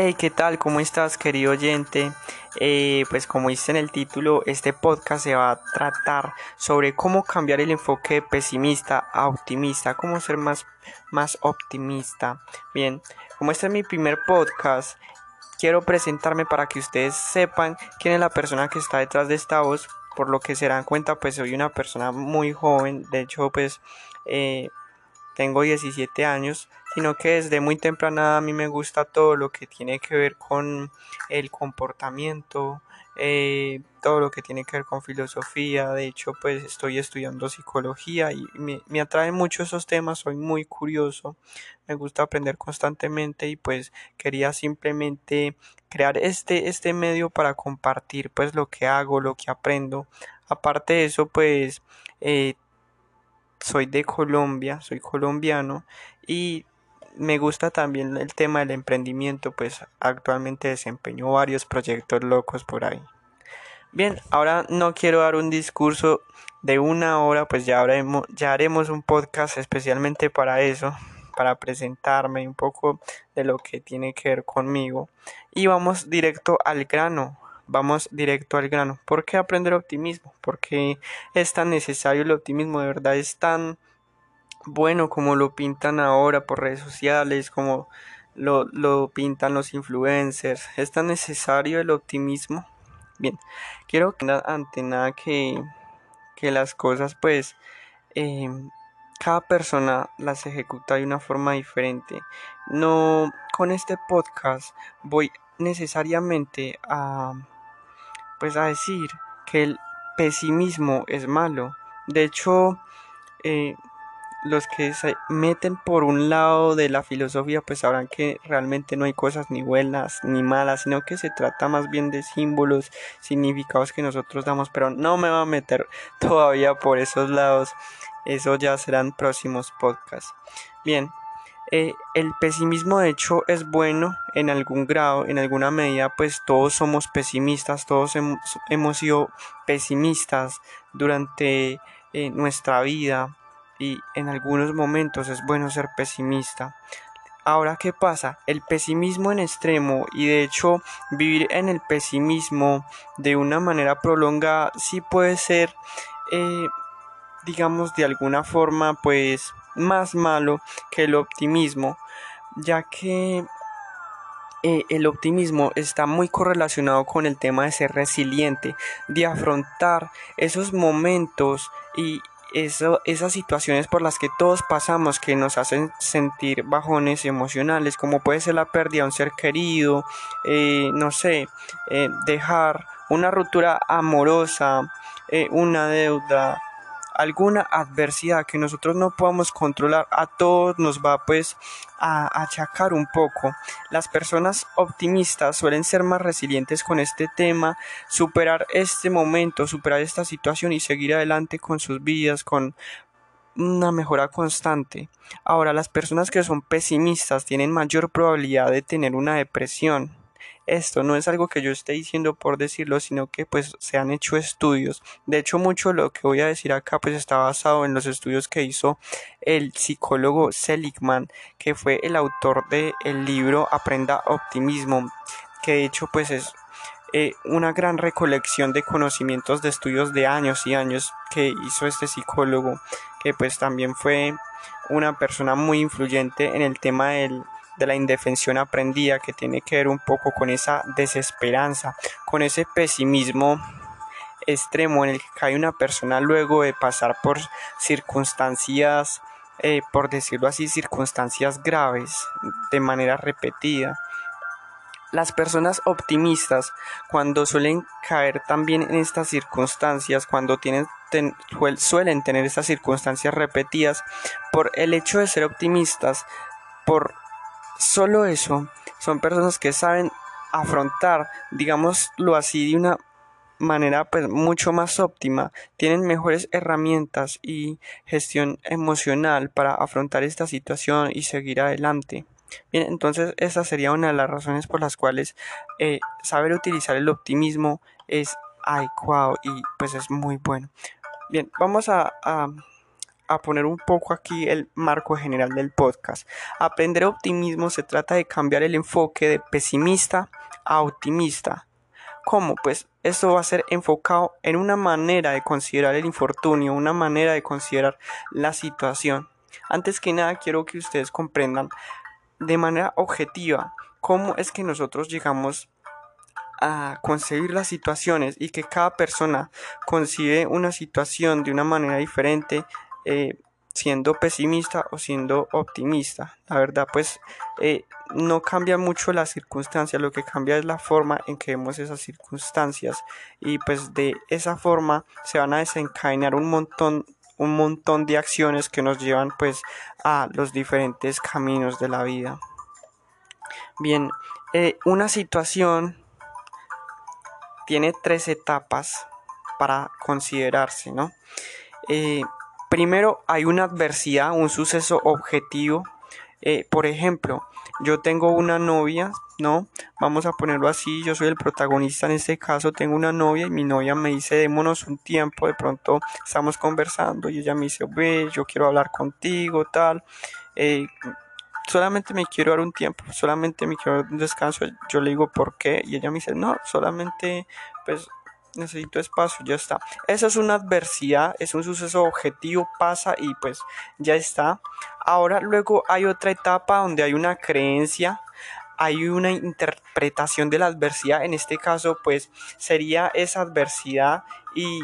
Hey, ¿qué tal? ¿Cómo estás, querido oyente? Eh, pues como dice en el título, este podcast se va a tratar sobre cómo cambiar el enfoque pesimista a optimista, cómo ser más, más optimista. Bien, como este es mi primer podcast, quiero presentarme para que ustedes sepan quién es la persona que está detrás de esta voz. Por lo que se dan cuenta, pues soy una persona muy joven. De hecho, pues eh, tengo 17 años, sino que desde muy temprana a mí me gusta todo lo que tiene que ver con el comportamiento, eh, todo lo que tiene que ver con filosofía. De hecho, pues estoy estudiando psicología y me, atraen mucho esos temas, soy muy curioso, me gusta aprender constantemente y pues quería simplemente crear este, este medio para compartir pues lo que hago, lo que aprendo. Aparte de eso, pues eh, soy de Colombia, soy colombiano y me gusta también el tema del emprendimiento, pues actualmente desempeño varios proyectos locos por ahí. Bien, ahora no quiero dar un discurso de una hora, pues ya, haremos, ya haremos un podcast especialmente para eso, para presentarme un poco de lo que tiene que ver conmigo. Y vamos directo al grano, vamos directo al grano. ¿Por qué aprender optimismo? ¿Por qué es tan necesario el optimismo? De verdad es tan bueno como lo pintan ahora por redes sociales, como lo, lo pintan los influencers. ¿Es tan necesario el optimismo? Bien, quiero que ante nada que, que las cosas pues eh, cada persona las ejecuta de una forma diferente. No con este podcast voy necesariamente a pues a decir que el pesimismo es malo. De hecho, eh, los que se meten por un lado de la filosofía pues sabrán que realmente no hay cosas ni buenas ni malas, sino que se trata más bien de símbolos, significados que nosotros damos, pero no me va a meter todavía por esos lados, eso ya serán próximos podcasts. Bien, eh, el pesimismo de hecho es bueno en algún grado, en alguna medida, pues todos somos pesimistas, todos hemos, sido pesimistas durante eh, nuestra vida y en algunos momentos es bueno ser pesimista. Ahora, ¿qué pasa? El pesimismo en extremo y de hecho vivir en el pesimismo de una manera prolongada sí puede ser, eh, digamos, de alguna forma, pues más malo que el optimismo, ya que eh, el optimismo está muy correlacionado con el tema de ser resiliente, de afrontar esos momentos y eso, esas situaciones por las que todos pasamos que nos hacen sentir bajones emocionales, como puede ser la pérdida de un ser querido, eh, no sé, eh, dejar una ruptura amorosa, una deuda, alguna adversidad que nosotros no podamos controlar, a todos nos va pues a achacar un poco. Las personas optimistas suelen ser más resilientes con este tema, superar este momento, superar esta situación y seguir adelante con sus vidas, con una mejora constante. Ahora, las personas que son pesimistas tienen mayor probabilidad de tener una depresión esto no es algo que yo esté diciendo por decirlo, sino que pues se han hecho estudios. De hecho, mucho lo que voy a decir acá pues está basado en los estudios que hizo el psicólogo Seligman, que fue el autor del el libro Aprenda Optimismo, que de hecho pues es eh, una gran recolección de conocimientos de estudios de años y años que hizo este psicólogo, que pues también fue una persona muy influyente en el tema del de la indefensión aprendida que tiene que ver un poco con esa desesperanza, con ese pesimismo extremo en el que cae una persona luego de pasar por circunstancias, eh, por decirlo así, circunstancias graves de manera repetida. Las personas optimistas, cuando suelen caer también en estas circunstancias, cuando tienen, suelen tener estas circunstancias repetidas, por el hecho de ser optimistas, por Solo eso, son personas que saben afrontar, digámoslo así, de una manera pues, mucho más óptima, tienen mejores herramientas y gestión emocional para afrontar esta situación y seguir adelante. Bien, entonces esa sería una de las razones por las cuales eh, saber utilizar el optimismo es adecuado y pues es muy bueno. Bien, vamos a a poner un poco aquí el marco general del podcast. Aprender optimismo se trata de cambiar el enfoque de pesimista a optimista. ¿Cómo? Pues esto va a ser enfocado en una manera de considerar el infortunio, una manera de considerar la situación. Antes que nada quiero que ustedes comprendan de manera objetiva cómo es que nosotros llegamos a concebir las situaciones y que cada persona concibe una situación de una manera diferente eh, siendo pesimista o siendo optimista. La verdad, pues eh, no cambia mucho la circunstancia, lo que cambia es la forma en que vemos esas circunstancias y pues de esa forma se van a desencadenar un montón un montón de acciones que nos llevan pues a los diferentes caminos de la vida. Bien, eh, una situación tiene tres etapas para considerarse, ¿no? Primero hay una adversidad, un suceso objetivo. Eh, por ejemplo, yo tengo una novia, ¿no? Vamos a ponerlo así, yo soy el protagonista en este caso, tengo una novia y mi novia me dice, démonos un tiempo, de pronto estamos conversando y ella me dice, ve, yo quiero hablar contigo, tal. Eh, solamente me quiero dar un tiempo, solamente me quiero dar un descanso. Yo le digo, ¿por qué? Y ella me dice, no, solamente pues necesito espacio, ya está. Esa es una adversidad, es un suceso objetivo, pasa y pues ya está. Ahora luego hay otra etapa donde hay una creencia, hay una interpretación de la adversidad, en este caso pues sería esa adversidad y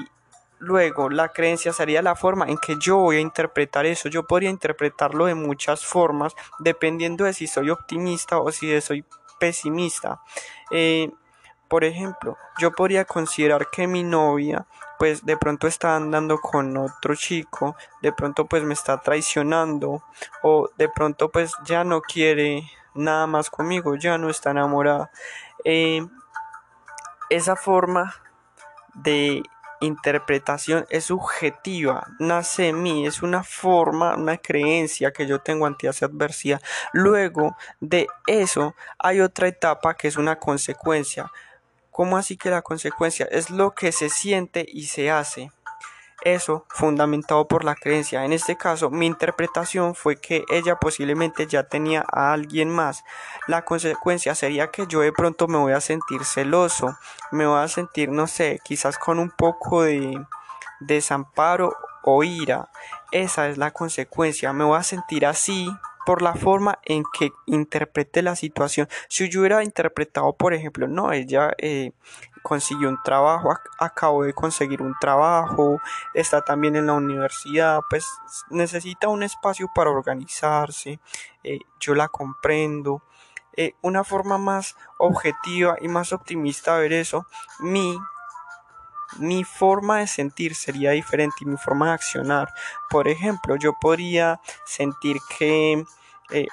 Luego, la creencia sería la forma en que yo voy a interpretar eso. Yo podría interpretarlo de muchas formas, dependiendo de si soy optimista o si soy pesimista. Eh, por ejemplo, yo podría considerar que mi novia pues de pronto está andando con otro chico, de pronto pues me está traicionando o de pronto pues ya no quiere nada más conmigo, ya no está enamorada. Eh, esa forma de interpretación es subjetiva, nace en mí, es una forma, una creencia que yo tengo ante esa adversidad. Luego de eso hay otra etapa que es una consecuencia. ¿Cómo así que la consecuencia? Es lo que se siente y se hace. Eso fundamentado por la creencia. En este caso, mi interpretación fue que ella posiblemente ya tenía a alguien más. La consecuencia sería que yo de pronto me voy a sentir celoso, me voy a sentir, no sé, quizás con un poco de desamparo o ira. Esa es la consecuencia. Me voy a sentir así por la forma en que interprete la situación. Si yo hubiera interpretado, por ejemplo, no, ella eh, consiguió un trabajo, acabo de conseguir un trabajo, está también en la universidad, pues necesita un espacio para organizarse, eh, yo la comprendo. Eh, una forma más objetiva y más optimista de ver eso, mi mi forma de sentir sería diferente y mi forma de accionar. Por ejemplo, yo podría sentir que, eh,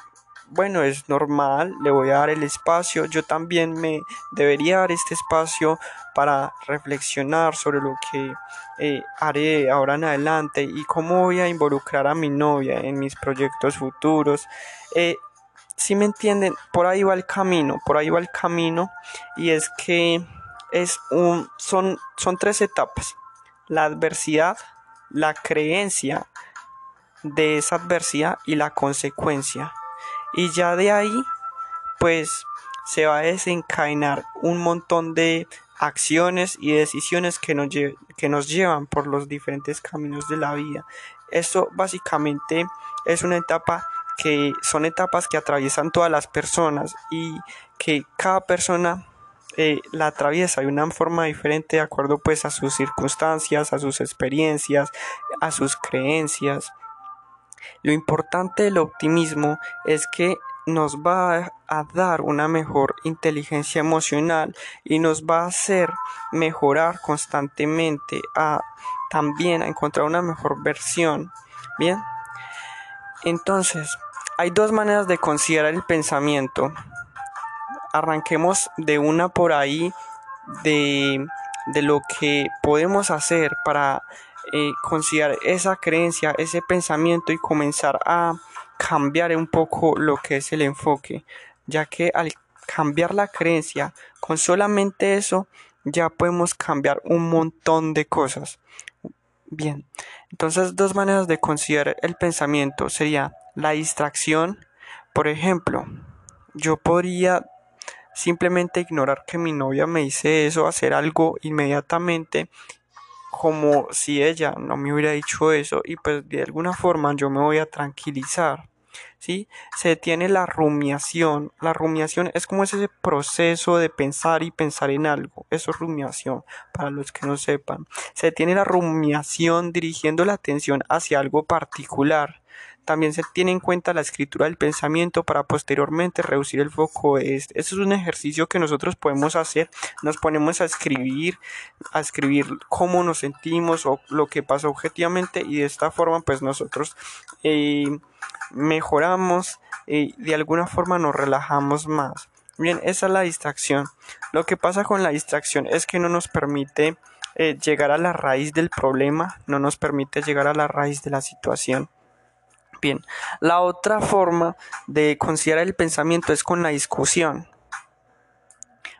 bueno, es normal, le voy a dar el espacio. Yo también me debería dar este espacio para reflexionar sobre lo que eh, haré ahora en adelante y cómo voy a involucrar a mi novia en mis proyectos futuros. Eh, si me entienden, por ahí va el camino, por ahí va el camino y es que es un, son, son tres etapas. La adversidad, la creencia de esa adversidad y la consecuencia. Y ya de ahí, pues se va a desencadenar un montón de acciones y decisiones que nos, que nos llevan por los diferentes caminos de la vida. Esto básicamente es una etapa que son etapas que atraviesan todas las personas y que cada persona eh, la atraviesa de una forma diferente de acuerdo pues a sus circunstancias, a sus experiencias, a sus creencias. Lo importante del optimismo es que nos va a dar una mejor inteligencia emocional y nos va a hacer mejorar constantemente a también a encontrar una mejor versión. Bien. Entonces, hay dos maneras de considerar el pensamiento arranquemos de una por ahí de, lo que podemos hacer para eh, considerar esa creencia, ese pensamiento y comenzar a cambiar un poco lo que es el enfoque, ya que al cambiar la creencia, con solamente eso, ya podemos cambiar un montón de cosas. Bien, Entonces, dos maneras de considerar el pensamiento sería la distracción. Por ejemplo, yo podría simplemente ignorar que mi novia me dice eso, hacer algo inmediatamente como si ella no me hubiera dicho eso y pues de alguna forma yo me voy a tranquilizar. ¿Sí? Se detiene la rumiación. La rumiación es como ese proceso de pensar y pensar en algo. Eso es rumiación, para los que no sepan. Se detiene la rumiación dirigiendo la atención hacia algo particular. También se tiene en cuenta la escritura del pensamiento para posteriormente reducir el foco este. Eso es un ejercicio que nosotros podemos hacer. Nos ponemos a escribir, a escribir cómo nos sentimos o lo que pasa objetivamente y de esta forma pues nosotros eh, mejoramos y de alguna forma nos relajamos más. Bien, esa es la distracción. Lo que pasa con la distracción es que no nos permite eh, llegar a la raíz del problema, no nos permite llegar a la raíz de la situación. Bien, la otra forma de considerar el pensamiento es con la discusión.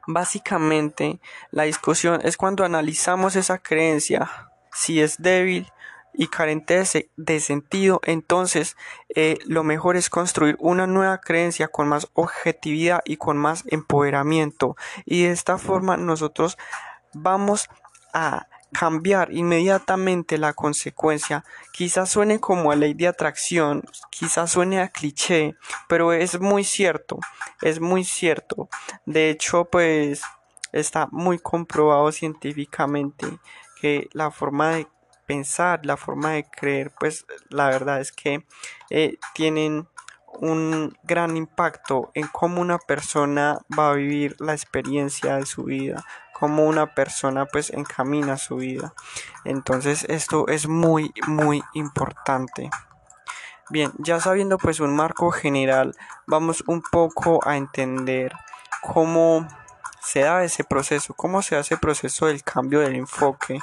Básicamente, la discusión es cuando analizamos esa creencia, si es débil y carente de, sentido, entonces eh, lo mejor es construir una nueva creencia con más objetividad y con más empoderamiento. Y de esta forma nosotros vamos a cambiar inmediatamente la consecuencia. Quizás suene como a ley de atracción, quizás suene a cliché, pero es muy cierto, es muy cierto. De hecho, pues está muy comprobado científicamente que la forma de pensar, la forma de creer, pues la verdad es que eh, tienen un gran impacto en cómo una persona va a vivir la experiencia de su vida, cómo una persona pues encamina su vida. Entonces esto es muy muy importante. Bien, ya sabiendo pues un marco general, vamos un poco a entender cómo se da ese proceso, cómo se hace el proceso del cambio del enfoque.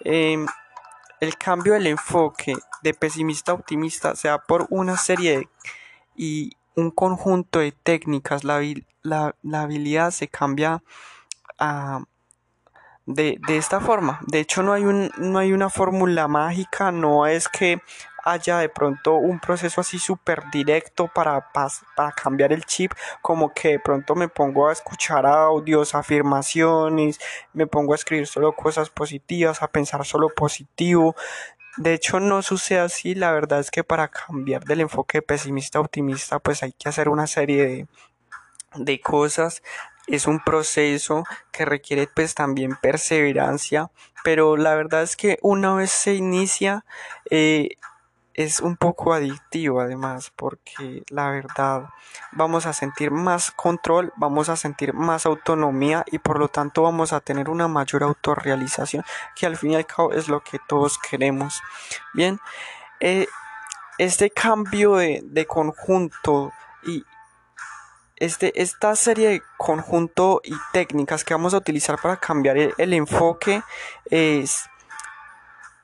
Em, el cambio del enfoque de pesimista a optimista se da por una serie y un conjunto de técnicas. La, la habilidad se cambia de, de, esta forma. De hecho, no hay, un, no hay una fórmula mágica, no es que haya de pronto un proceso así súper directo para, para cambiar el chip, como que de pronto me pongo a escuchar audios, afirmaciones, me pongo a escribir solo cosas positivas, a pensar solo positivo. De hecho, no sucede así. La verdad es que para cambiar del enfoque pesimista a optimista, pues hay que hacer una serie de, de cosas es un proceso que requiere pues también perseverancia pero la verdad es que una vez se inicia eh, es un poco adictivo además porque la verdad vamos a sentir más control vamos a sentir más autonomía y por lo tanto vamos a tener una mayor autorrealización que al fin y al cabo es lo que todos queremos. Bien eh, este cambio de, de conjunto y, este, esta serie de conjunto y técnicas que vamos a utilizar para cambiar el, enfoque es,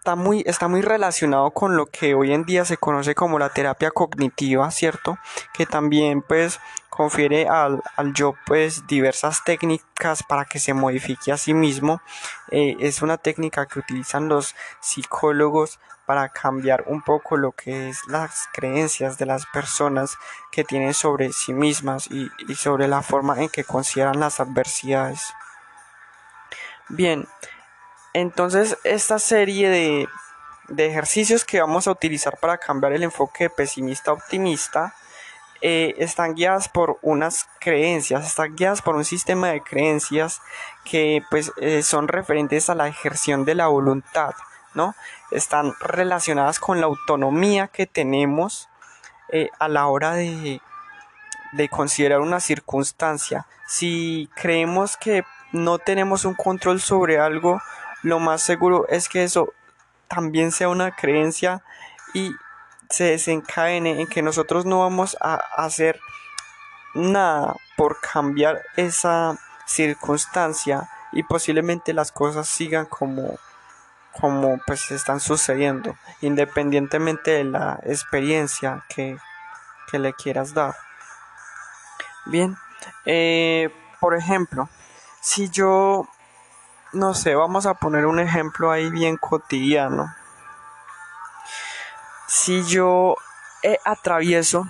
está, muy, está muy relacionado con lo que hoy en día se conoce como la terapia cognitiva, ¿cierto? Que también pues confiere al, al yo pues diversas técnicas para que se modifique a sí mismo. Eh, es una técnica que utilizan los psicólogos para cambiar un poco lo que es las creencias de las personas que tienen sobre sí mismas y, sobre la forma en que consideran las adversidades. Bien, entonces esta serie de, de ejercicios que vamos a utilizar para cambiar el enfoque de pesimista a optimista eh, están guiadas por unas creencias, están guiadas por un sistema de creencias que pues eh, son referentes a la ejerción de la voluntad. ¿no? Están relacionadas con la autonomía que tenemos eh, a la hora de, de considerar una circunstancia. Si creemos que no tenemos un control sobre algo, lo más seguro es que eso también sea una creencia y se desencadene en que nosotros no vamos a hacer nada por cambiar esa circunstancia y posiblemente las cosas sigan como como pues están sucediendo, independientemente de la experiencia que, le quieras dar. Bien, eh, por ejemplo, si yo, no sé, vamos a poner un ejemplo ahí bien cotidiano. si yo eh, atravieso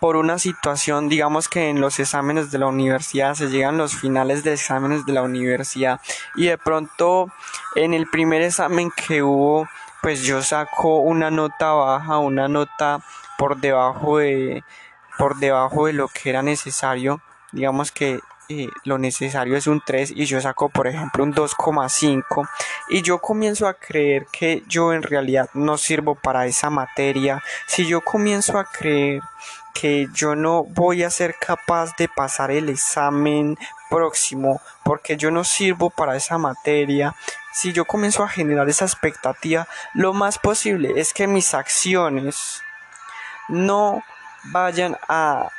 por una situación, digamos que en los exámenes de la universidad se llegan los finales de exámenes de la universidad y de pronto en el primer examen que hubo, pues yo saco una nota baja, una nota por debajo de por debajo de lo que era necesario, digamos que eh, lo necesario es un 3 y yo saco por ejemplo un 2,5 y yo comienzo a creer que yo en realidad no sirvo para esa materia, si yo comienzo a creer que yo no voy a ser capaz de pasar el examen próximo porque yo no sirvo para esa materia, si yo comienzo a generar esa expectativa, lo más posible es que mis acciones no vayan a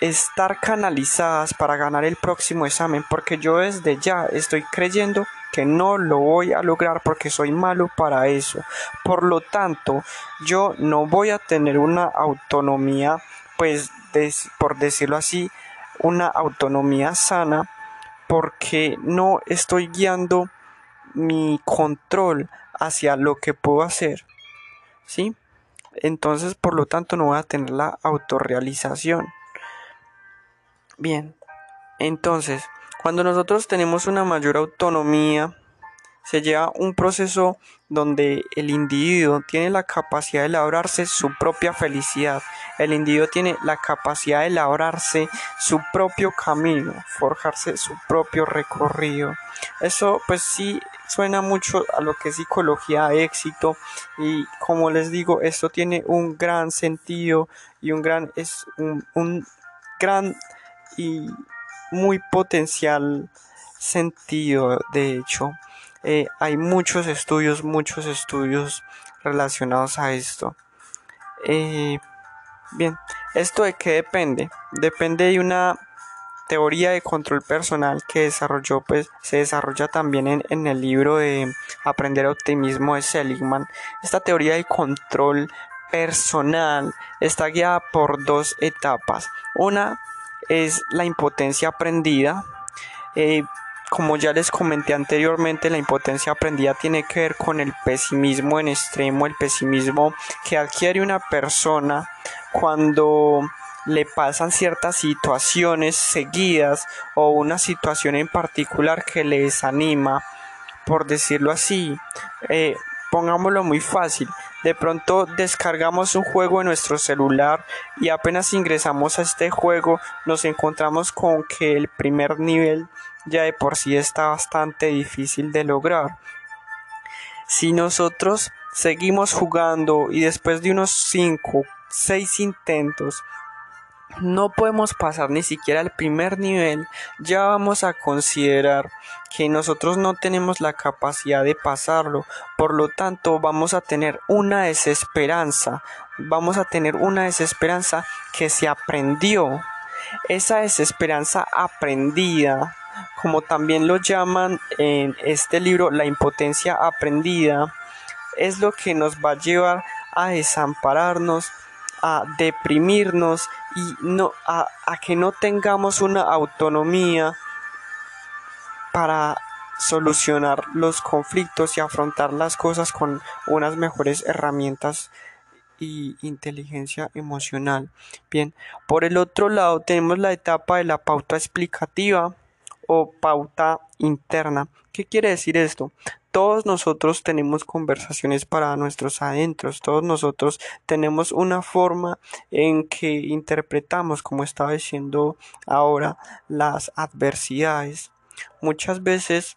estar canalizadas para ganar el próximo examen porque yo desde ya estoy creyendo que no lo voy a lograr porque soy malo para eso. Por lo tanto, yo no voy a tener una autonomía, pues por decirlo así, una autonomía sana porque no estoy guiando mi control hacia lo que puedo hacer. ¿Sí? Entonces, por lo tanto, no voy a tener la autorrealización. Bien, entonces, cuando nosotros tenemos una mayor autonomía, se lleva un proceso donde el individuo tiene la capacidad de elaborarse su propia felicidad, el individuo tiene la capacidad de elaborarse su propio camino, forjarse su propio recorrido. Eso pues sí suena mucho a lo que es psicología éxito y como les digo, esto tiene un gran sentido y un gran es un gran y muy potencial sentido de hecho. Eh, hay muchos estudios muchos estudios relacionados a esto. Eh, bien esto de qué depende depende de una teoría de control personal que desarrolló pues se desarrolla también en, en el libro de aprender optimismo de Seligman. Esta teoría de control personal está guiada por dos etapas. Una es la impotencia aprendida. Eh, como ya les comenté anteriormente, la impotencia aprendida tiene que ver con el pesimismo en extremo, el pesimismo que adquiere una persona cuando le pasan ciertas situaciones seguidas o una situación en particular que le desanima, por decirlo así. Eh, pongámoslo muy fácil, de pronto descargamos un juego en nuestro celular y apenas ingresamos a este juego nos encontramos con que el primer nivel ya de por sí está bastante difícil de lograr. Si nosotros seguimos jugando y después de unos 5, 6 intentos no podemos pasar ni siquiera al primer nivel, ya vamos a considerar que nosotros no tenemos la capacidad de pasarlo, por lo tanto vamos a tener una desesperanza, vamos a tener una desesperanza que se aprendió, esa desesperanza aprendida, como también lo llaman en este libro la impotencia aprendida, es lo que nos va a llevar a desampararnos, a deprimirnos y no a, que no tengamos una autonomía para solucionar los conflictos y afrontar las cosas con unas mejores herramientas y inteligencia emocional. Bien, por el otro lado tenemos la etapa de la pauta explicativa o pauta interna. ¿Qué quiere decir esto? todos nosotros tenemos conversaciones para nuestros adentros, todos nosotros tenemos una forma en que interpretamos, como estaba diciendo ahora, las adversidades. Muchas veces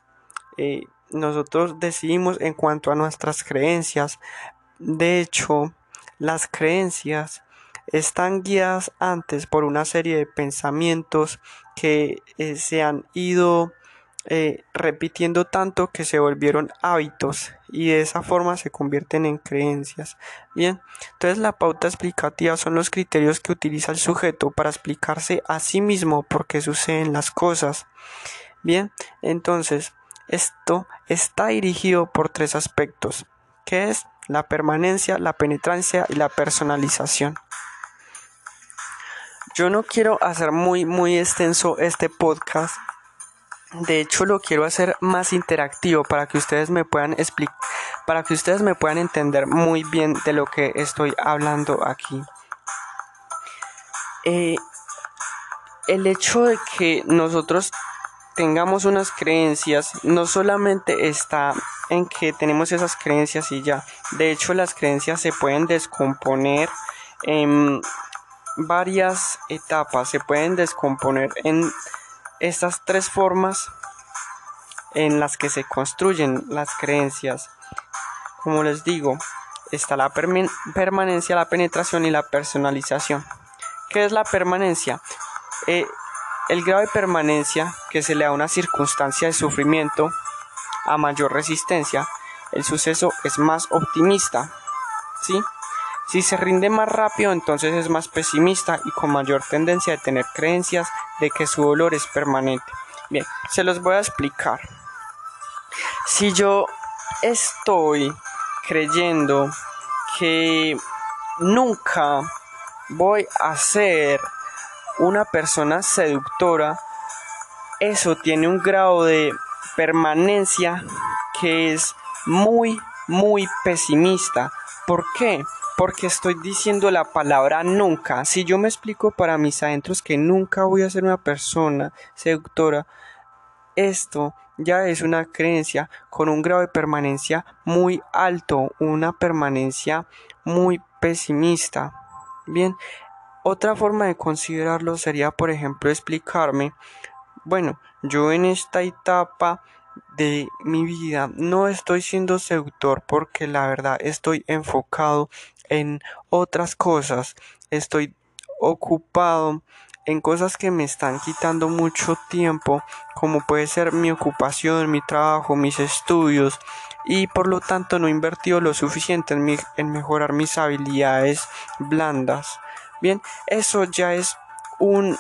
eh, nosotros decidimos en cuanto a nuestras creencias. De hecho, las creencias están guiadas antes por una serie de pensamientos que eh, se han ido eh, repitiendo tanto que se volvieron hábitos y de esa forma se convierten en creencias. Bien, entonces la pauta explicativa son los criterios que utiliza el sujeto para explicarse a sí mismo por qué suceden las cosas. Bien, entonces esto está dirigido por tres aspectos, que es la permanencia, la penetrancia y la personalización. Yo no quiero hacer muy muy extenso este podcast de hecho, lo quiero hacer más interactivo para que ustedes me puedan para que ustedes me puedan entender muy bien de lo que estoy hablando aquí. Eh, el hecho de que nosotros tengamos unas creencias no solamente está en que tenemos esas creencias y ya. De hecho, las creencias se pueden descomponer en varias etapas. Se pueden descomponer en estas tres formas en las que se construyen las creencias. Como les digo, está la permanencia, la penetración y la personalización. ¿Qué es la permanencia? Eh, el grado de permanencia que se le da a una circunstancia de sufrimiento a mayor resistencia, el suceso es más optimista. ¿sí? Si se rinde más rápido, entonces es más pesimista y con mayor tendencia a tener creencias de que su dolor es permanente. Bien, se los voy a explicar. Si yo estoy creyendo que nunca voy a ser una persona seductora, eso tiene un grado de permanencia que es muy, muy pesimista. ¿Por qué? Porque estoy diciendo la palabra nunca. Si yo me explico para mis adentros que nunca voy a ser una persona seductora, esto ya es una creencia con un grado de permanencia muy alto, una permanencia muy pesimista. Bien, otra forma de considerarlo sería, por ejemplo, explicarme, bueno, yo en esta etapa de mi vida no estoy siendo seductor porque la verdad estoy enfocado en otras cosas, estoy ocupado en cosas que me están quitando mucho tiempo, como puede ser mi ocupación, mi trabajo, mis estudios, y por lo tanto no he invertido lo suficiente en, en mejorar mis habilidades blandas. Bien, eso ya es un,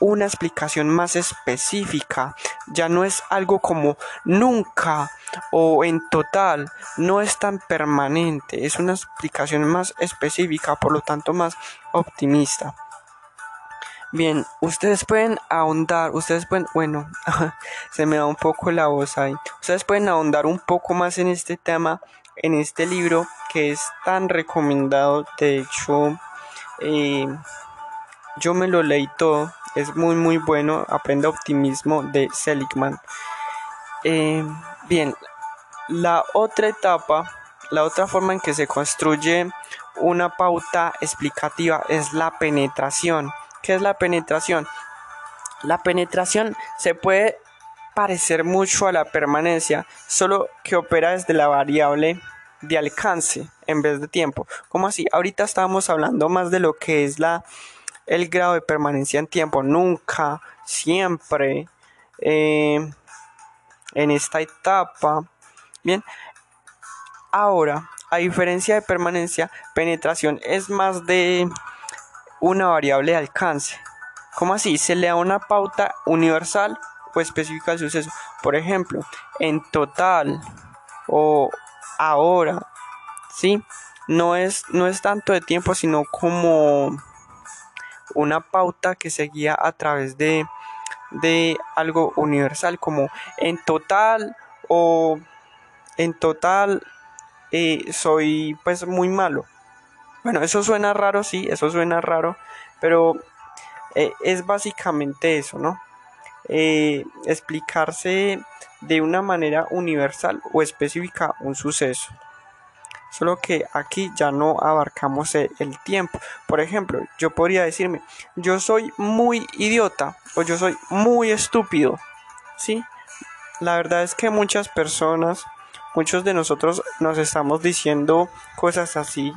una explicación más específica, ya no es algo como nunca o en total, no es tan permanente, es una explicación más específica, por lo tanto más optimista. Bien, ustedes pueden ahondar, ustedes pueden, bueno, se me da un poco la voz ahí, ustedes pueden ahondar un poco más en este tema, en este libro que es tan recomendado, de hecho, eh, yo me lo leí todo, es muy muy bueno, Aprende Optimismo de Seligman. Eh, bien, la otra etapa, la otra forma en que se construye una pauta explicativa es la penetración. ¿Qué es la penetración? La penetración se puede parecer mucho a la permanencia, solo que opera desde la variable de alcance en vez de tiempo. ¿Cómo así? Ahorita estábamos hablando más de lo que es la el grado de permanencia en tiempo. Nunca, siempre, eh, en esta etapa. Bien, ahora, a diferencia de permanencia, penetración es más de una variable de alcance. ¿Cómo así? Se le da una pauta universal o específica al suceso. Por ejemplo, en total o ahora, ¿sí? No es, no es tanto de tiempo, sino como una pauta que se guía a través de, de algo universal, como en total o en total eh, soy pues muy malo. Bueno, eso suena raro, sí, eso suena raro, pero eh, es básicamente eso, ¿no? Eh, explicarse de una manera universal o específica un suceso. Solo que aquí ya no abarcamos el, tiempo. Por ejemplo, yo podría decirme, yo soy muy idiota o yo soy muy estúpido. ¿Sí? La verdad es que muchas personas, muchos de nosotros nos estamos diciendo cosas así.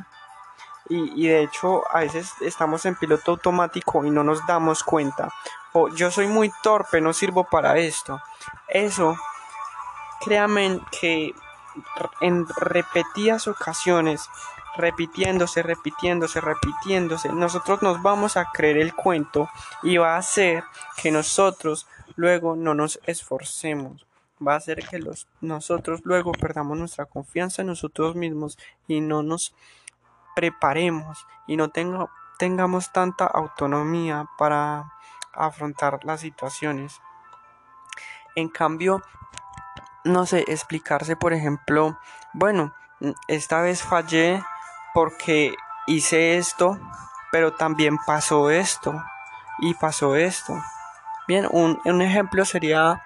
Y, y de hecho a veces estamos en piloto automático y no nos damos cuenta. O yo soy muy torpe, no sirvo para esto. Eso, créanme que en repetidas ocasiones, repitiéndose, repitiéndose, repitiéndose, nosotros nos vamos a creer el cuento y va a hacer que nosotros luego no nos esforcemos. Va a hacer que los, nosotros luego perdamos nuestra confianza en nosotros mismos y no nos preparemos y no tengamos tanta autonomía para afrontar las situaciones. En cambio, no sé, explicarse, por ejemplo, bueno, esta vez fallé porque hice esto, pero también pasó esto y pasó esto. Bien, un, ejemplo sería,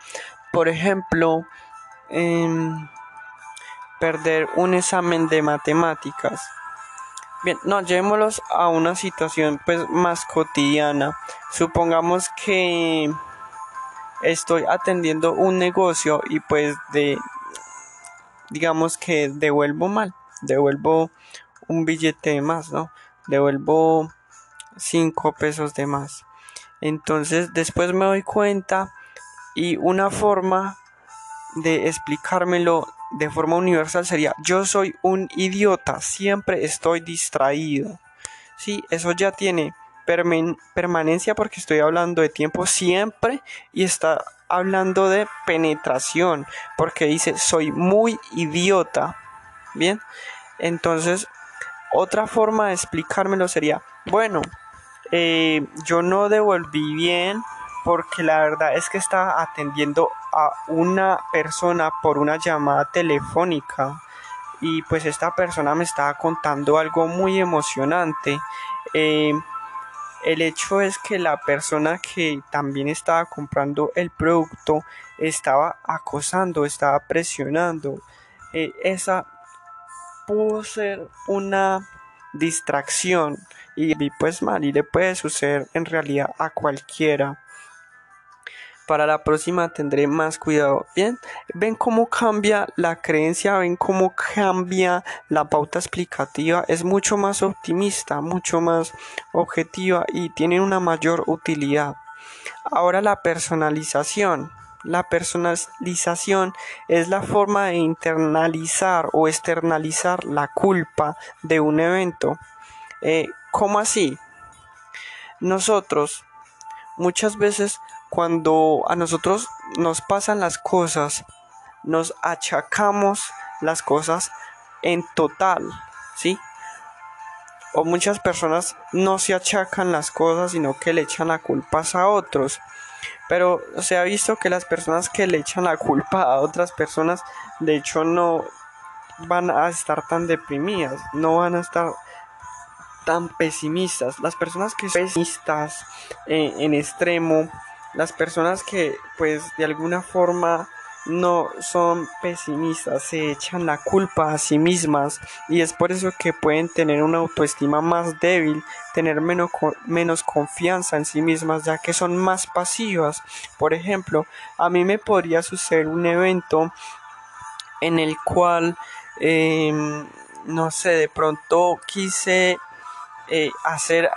por ejemplo, em, perder un examen de matemáticas. Bien, no, llevémoslos a una situación pues más cotidiana. Supongamos que estoy atendiendo un negocio y pues de digamos que devuelvo mal, devuelvo un billete de más, ¿no? Devuelvo 5 pesos de más. Entonces después me doy cuenta y una forma de explicármelo de forma universal sería yo soy un idiota, siempre estoy distraído. Sí, eso ya tiene permanencia porque estoy hablando de tiempo siempre y está hablando de penetración porque dice soy muy idiota. Bien, entonces otra forma de explicármelo sería bueno, eh, yo no devolví bien porque la verdad es que estaba atendiendo a una persona por una llamada telefónica y pues esta persona me estaba contando algo muy emocionante. Eh, el hecho es que la persona que también estaba comprando el producto estaba acosando, estaba presionando. Eh, esa pudo ser una distracción y pues mal y le puede suceder en realidad a cualquiera. Para la próxima tendré más cuidado. Bien, ven cómo cambia la creencia, ven cómo cambia la pauta explicativa. Es mucho más optimista, mucho más objetiva y tiene una mayor utilidad. Ahora la personalización. La personalización es la forma de internalizar o externalizar la culpa de un evento. Eh, ¿Cómo así? Nosotros muchas veces cuando a nosotros nos pasan las cosas, nos achacamos las cosas en total, ¿sí? O muchas personas no se achacan las cosas, sino que le echan la culpa a otros. Pero se ha visto que las personas que le echan la culpa a otras personas, de hecho, no van a estar tan deprimidas, no van a estar tan pesimistas. Las personas que son pesimistas eh, en extremo, las personas que pues de alguna forma no son pesimistas, se echan la culpa a sí mismas y es por eso que pueden tener una autoestima más débil, tener menos, menos confianza en sí mismas ya que son más pasivas. Por ejemplo, a mí me podría suceder un evento en el cual, em, no sé, de pronto quise eh, hacer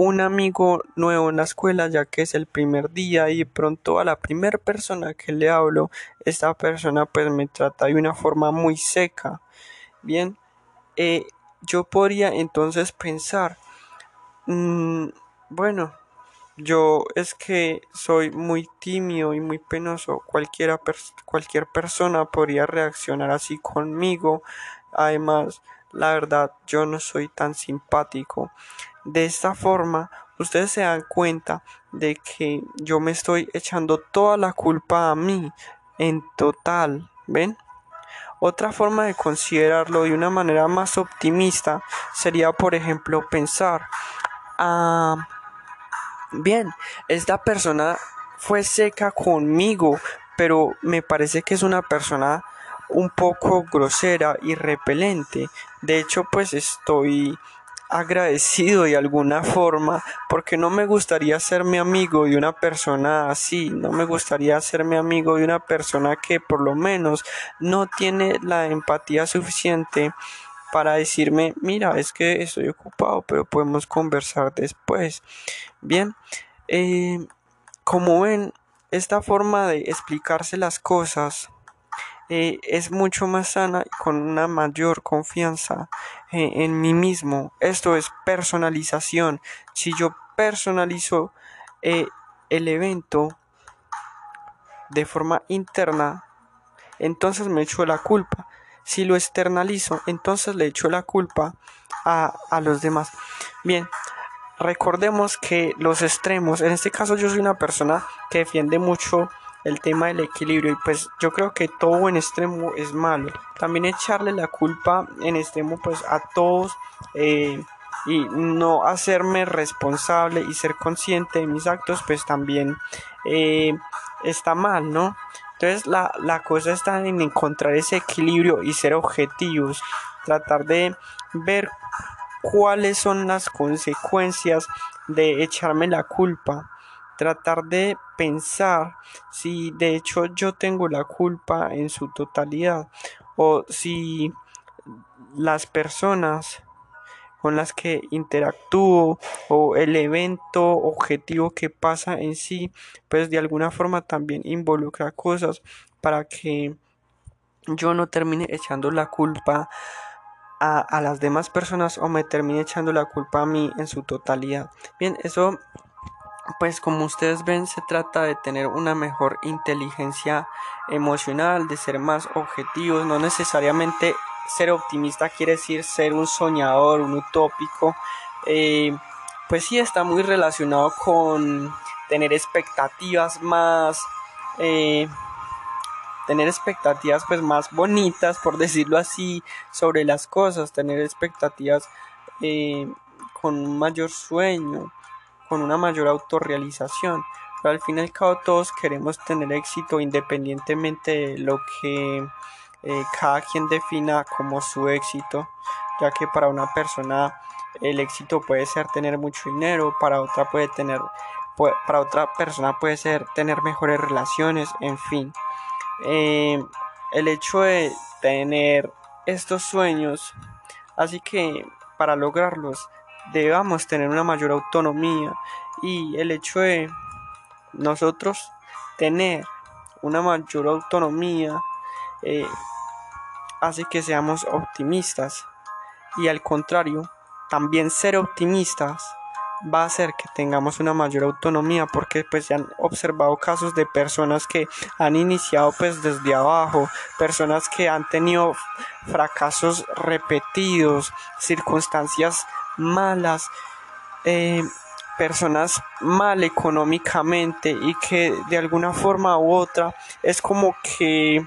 un amigo nuevo en la escuela ya que es el primer día y pronto a la primera persona que le hablo esta persona pues me trata de una forma muy seca. Bien eh, yo podría entonces pensar mm, bueno yo es que soy muy tímido y muy penoso. Cualquier persona podría reaccionar así conmigo. Además la verdad yo no soy tan simpático de esta forma, ustedes se dan cuenta de que yo me estoy echando toda la culpa a mí en total, ¿ven? Otra forma de considerarlo de una manera más optimista sería, por ejemplo, pensar, ah, bien, esta persona fue seca conmigo, pero me parece que es una persona un poco grosera y repelente. De hecho, pues estoy agradecido de alguna forma porque no me gustaría mi amigo de una persona así, no me gustaría mi amigo de una persona que por lo menos no tiene la empatía suficiente para decirme, mira, es que estoy ocupado, pero podemos conversar después. Bien, eh, como ven, esta forma de explicarse las cosas eh, es mucho más sana y con una mayor confianza eh, en mí mismo. Esto es personalización. Si yo personalizo eh, el evento de forma interna, entonces me echo la culpa. Si lo externalizo, entonces le echo la culpa a, a los demás. Bien, recordemos que los extremos, en este caso yo soy una persona que defiende mucho el tema del equilibrio y pues yo creo que todo en extremo es malo. También echarle la culpa en extremo pues a todos eh, y no hacerme responsable y ser consciente de mis actos pues también eh, está mal no entonces la, la cosa está en encontrar ese equilibrio y ser objetivos tratar de ver cuáles son las consecuencias de echarme la culpa tratar de pensar si de hecho yo tengo la culpa en su totalidad o si las personas con las que interactúo o el evento objetivo que pasa en sí pues de alguna forma también involucra cosas para que yo no termine echando la culpa a, las demás personas o me termine echando la culpa a mí en su totalidad. Bien, eso pues como ustedes ven se trata de tener una mejor inteligencia emocional, de ser más objetivos, no necesariamente ser optimista quiere decir ser un soñador, un utópico, eh, pues sí está muy relacionado con tener expectativas más, eh, tener expectativas pues más bonitas, por decirlo así, sobre las cosas, tener expectativas eh, con un mayor sueño, con una mayor autorrealización. Pero al fin y al cabo todos queremos tener éxito independientemente de lo que eh, cada quien defina como su éxito, ya que para una persona el éxito puede ser tener mucho dinero, para otra puede tener para otra persona puede ser tener mejores relaciones, en fin. Eh, el hecho de tener estos sueños, así que para lograrlos debamos tener una mayor autonomía y el hecho de nosotros tener una mayor autonomía eh, hace que seamos optimistas. Y al contrario también ser optimistas va a hacer que tengamos una mayor autonomía porque pues se han observado casos de personas que han iniciado pues desde abajo, personas que han tenido fracasos repetidos, circunstancias malas, eh, personas mal económicamente y que de alguna forma u otra es como que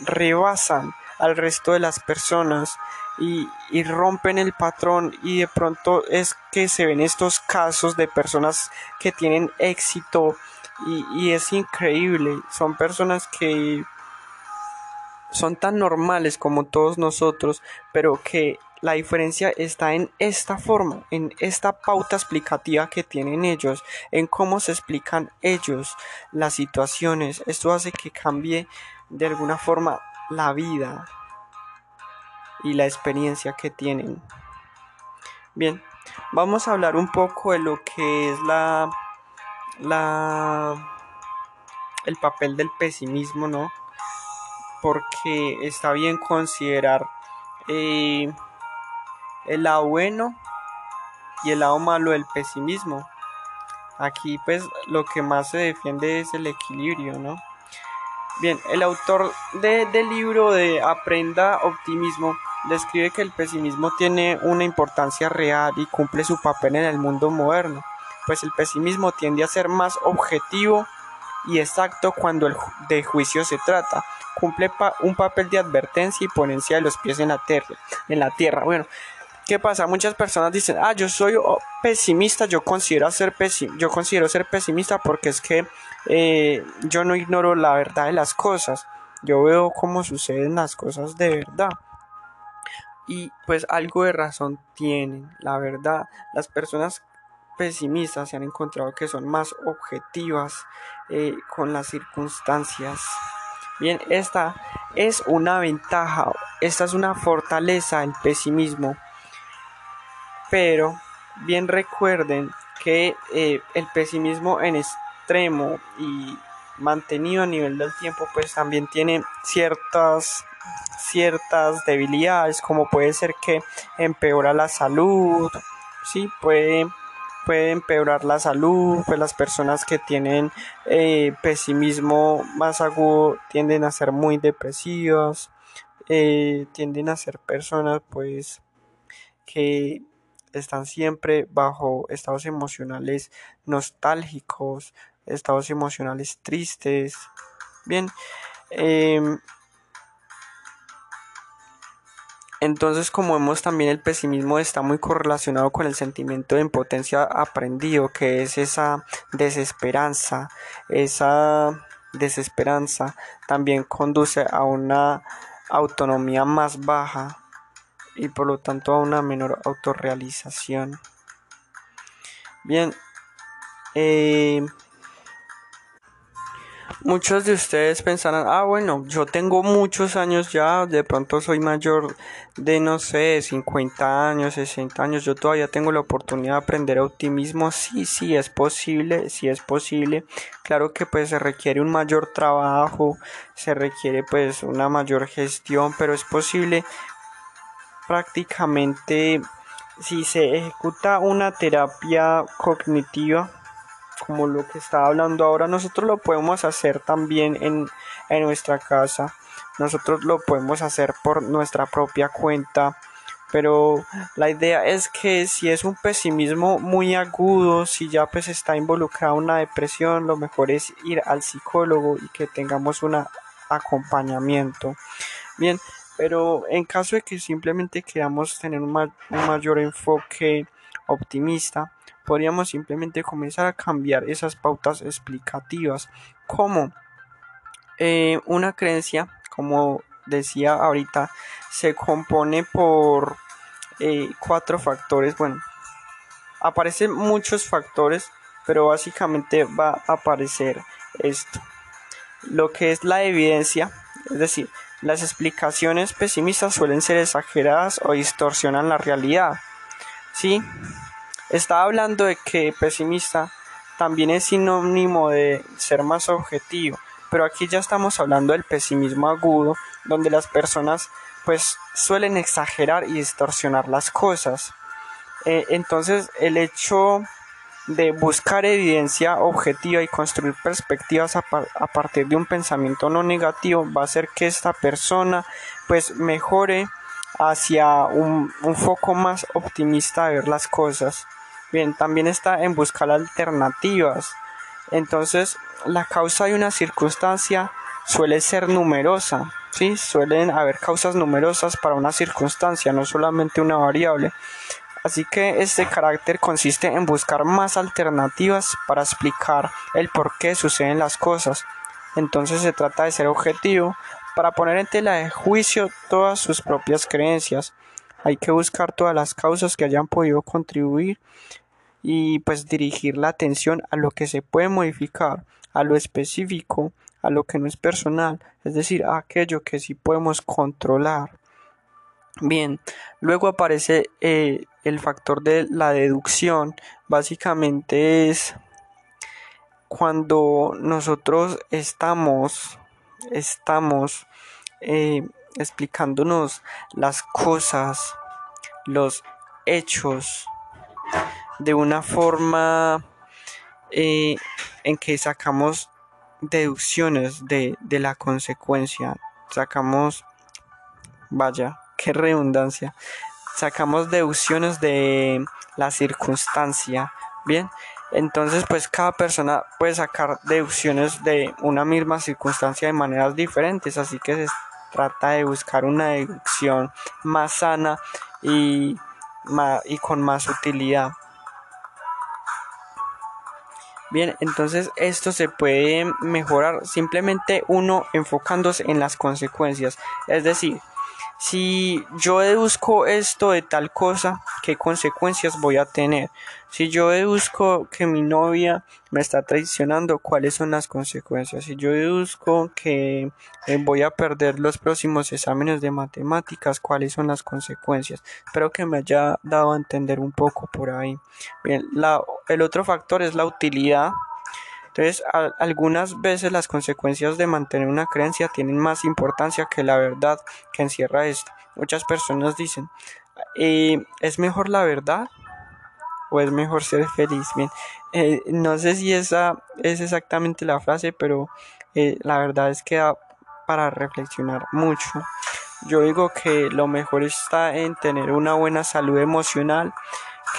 rebasan al resto de las personas y, rompen el patrón y de pronto es que se ven estos casos de personas que tienen éxito y, y es increíble. Son personas que son tan normales como todos nosotros pero que la diferencia está en esta forma, en esta pauta explicativa que tienen ellos, en cómo se explican ellos las situaciones. Esto hace que cambie de alguna forma la vida y la experiencia que tienen. Bien, vamos a hablar un poco de lo que es la la el papel del pesimismo, ¿no? Porque está bien considerar eh, el lado bueno y el lado malo del pesimismo. Aquí pues lo que más se defiende es el equilibrio, ¿no? Bien, el autor de, del libro de Aprenda Optimismo describe que el pesimismo tiene una importancia real y cumple su papel en el mundo moderno, pues el pesimismo tiende a ser más objetivo y exacto cuando el de juicio se trata, cumple un papel de advertencia y ponencia de los pies en la tierra, en la tierra. Bueno, ¿Qué pasa? Muchas personas dicen, ah, yo soy pesimista, yo considero ser, yo considero ser pesimista porque es que eh, yo no ignoro la verdad de las cosas, yo veo cómo suceden las cosas de verdad. Y pues algo de razón tienen, la verdad, las personas se han encontrado que son más objetivas eh, con las circunstancias. Bien, esta es una ventaja, esta es una fortaleza el pesimismo pero bien recuerden que eh, el pesimismo en extremo y mantenido a nivel del tiempo pues también tiene ciertas ciertas debilidades como puede ser que empeora la salud sí puede puede empeorar la salud pues las personas que tienen eh, pesimismo más agudo tienden a ser muy depresivas eh, tienden a ser personas pues que están siempre bajo estados emocionales nostálgicos, estados emocionales tristes. Bien, em, entonces como vemos también el pesimismo está muy correlacionado con el sentimiento de impotencia aprendido, que es esa desesperanza, esa desesperanza también conduce a una autonomía más baja y por lo tanto a una menor autorrealización. Bien, eh, muchos de ustedes pensarán, ah, bueno, yo tengo muchos años ya, de pronto soy mayor de, no sé, 50 años, 60 años, yo todavía tengo la oportunidad de aprender optimismo. Sí, sí, es posible, sí es posible. Claro que pues se requiere un mayor trabajo, se requiere pues una mayor gestión, pero es posible prácticamente si se ejecuta una terapia cognitiva, como lo que está hablando ahora, nosotros lo podemos hacer también en, en nuestra casa. Nosotros lo podemos hacer por nuestra propia cuenta. Pero la idea es que si es un pesimismo muy agudo, si ya pues está involucrada una depresión, lo mejor es ir al psicólogo y que tengamos un acompañamiento. Bien, pero en caso de que simplemente queramos tener un, mayor enfoque optimista, podríamos simplemente comenzar a cambiar esas pautas explicativas como eh, una creencia, como decía ahorita, se compone por eh, cuatro factores. Bueno, aparecen muchos factores, pero básicamente va a aparecer esto. Lo que es la evidencia, es decir, las explicaciones pesimistas suelen ser exageradas o distorsionan la realidad. ¿Sí? Estaba hablando de que pesimista también es sinónimo de ser más objetivo, pero aquí ya estamos hablando del pesimismo agudo, donde las personas pues suelen exagerar y distorsionar las cosas. Eh, entonces el hecho de buscar evidencia objetiva y construir perspectivas a, partir de un pensamiento no negativo va a hacer que esta persona pues mejore hacia un, un foco más optimista de ver las cosas. Bien, también está en buscar alternativas. Entonces, la causa de una circunstancia suele ser numerosa, ¿sí? Suelen haber causas numerosas para una circunstancia, no solamente una variable. Así que este carácter consiste en buscar más alternativas para explicar el por qué suceden las cosas. Entonces se trata de ser objetivo para poner en tela de juicio todas sus propias creencias. Hay que buscar todas las causas que hayan podido contribuir y pues dirigir la atención a lo que se puede modificar, a lo específico, a lo que no es personal, es decir, a aquello que sí podemos controlar. Bien, luego aparece eh, el factor de la deducción. Básicamente es cuando nosotros estamos, estamos eh, explicándonos las cosas, los hechos, de una forma eh, en que sacamos deducciones de, de la consecuencia. Sacamos, vaya, qué redundancia. Sacamos deducciones de la circunstancia. Bien, entonces pues cada persona puede sacar deducciones de una misma circunstancia de maneras diferentes. Así que se trata de buscar una deducción más sana y, y con más utilidad. Bien, entonces esto se puede mejorar simplemente uno enfocándose en las consecuencias. Es decir, si yo deduzco esto de tal cosa, ¿qué consecuencias voy a tener? Si yo deduzco que mi novia me está traicionando, ¿cuáles son las consecuencias? Si yo deduzco que eh, voy a perder los próximos exámenes de matemáticas, ¿cuáles son las consecuencias? Espero que me haya dado a entender un poco por ahí. Bien, el otro factor es la utilidad entonces, algunas veces las consecuencias de mantener una creencia tienen más importancia que la verdad que encierra esto. Muchas personas dicen, eh, ¿es mejor la verdad o es mejor ser feliz? Bien, eh, no sé si esa es exactamente la frase, pero eh, la verdad es que da para reflexionar mucho. Yo digo que lo mejor está en tener una buena salud emocional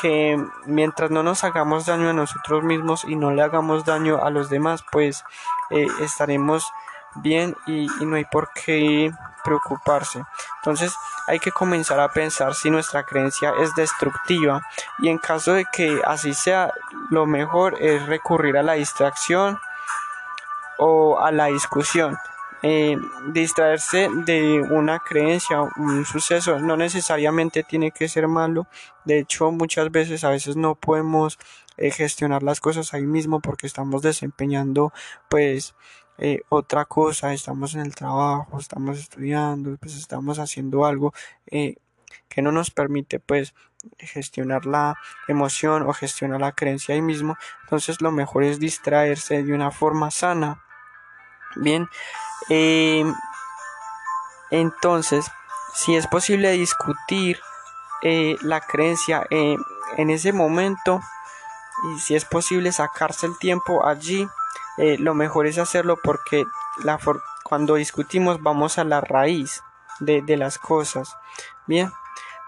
que mientras no nos hagamos daño a nosotros mismos y no le hagamos daño a los demás, pues eh, estaremos bien y, y no hay por qué preocuparse. Entonces hay que comenzar a pensar si nuestra creencia es destructiva y en caso de que así sea, lo mejor es recurrir a la distracción o a la discusión. Eh, distraerse de una creencia, un suceso, no necesariamente tiene que ser malo. De hecho, muchas veces, a veces no podemos eh, gestionar las cosas ahí mismo porque estamos desempeñando, pues, eh, otra cosa, estamos en el trabajo, estamos estudiando, pues estamos haciendo algo que no nos permite, pues, gestionar la emoción o gestionar la creencia ahí mismo. Entonces, lo mejor es distraerse de una forma sana. Bien, eh, entonces, si es posible discutir eh, la creencia eh, en ese momento y si es posible sacarse el tiempo allí, lo mejor es hacerlo porque la cuando discutimos vamos a la raíz de, de las cosas. Bien.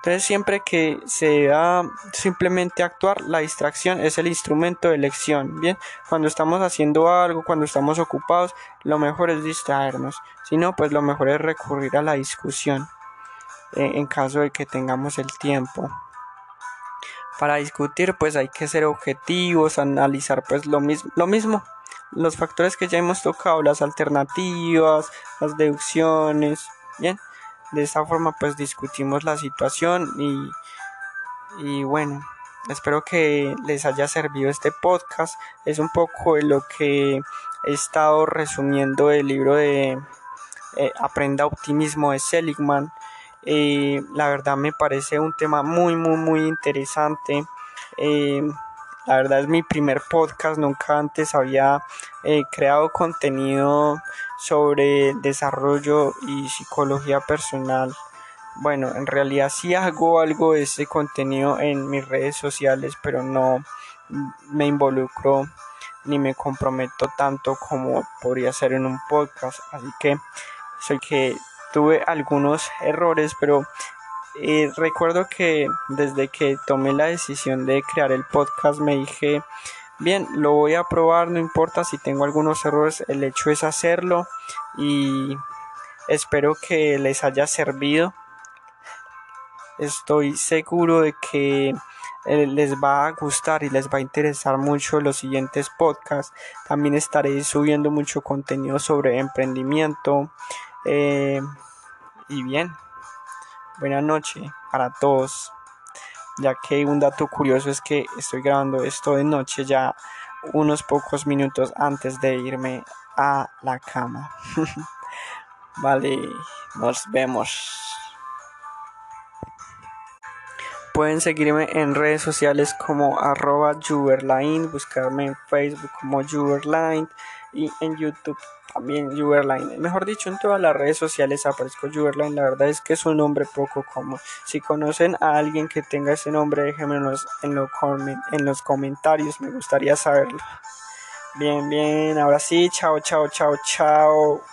Entonces siempre que se da simplemente actuar, la distracción es el instrumento de elección. Bien, cuando estamos haciendo algo, cuando estamos ocupados, lo mejor es distraernos. Si no, pues lo mejor es recurrir a la discusión eh, en caso de que tengamos el tiempo. Para discutir, pues hay que ser objetivos, analizar pues lo mismo, lo mismo, los factores que ya hemos tocado, las alternativas, las deducciones, bien de esta forma pues discutimos la situación y, y bueno espero que les haya servido este podcast. Es un poco de lo que he estado resumiendo el libro de eh, Aprenda Optimismo de Seligman. Eh, la verdad me parece un tema muy muy muy interesante. Eh, la verdad es mi primer podcast, nunca antes había eh, creado contenido sobre desarrollo y psicología personal. Bueno, en realidad sí hago algo de ese contenido en mis redes sociales, pero no me involucro ni me comprometo tanto como podría ser en un podcast. Así que soy que tuve algunos errores, pero y recuerdo que desde que tomé la decisión de crear el podcast me dije, bien, lo voy a probar, no importa si tengo algunos errores, el hecho es hacerlo y espero que les haya servido. Estoy seguro de que eh, les va a gustar y les va a interesar mucho los siguientes podcasts. También estaré subiendo mucho contenido sobre emprendimiento. Eh, y bien, Buenas noches para todos, ya que un dato curioso es que estoy grabando esto de noche ya unos pocos minutos antes de irme a la cama. vale, nos vemos. Pueden seguirme en redes sociales como arroba Juberline, buscarme en Facebook como Juberline y en YouTube también Juberline. Mejor dicho, en todas las redes sociales aparezco Juberline. La verdad es que es un nombre poco común. Si conocen a alguien que tenga ese nombre, déjenmelos en, en los comentarios. Me gustaría saberlo. Bien, bien. Ahora sí, chao, chao, chao, chao.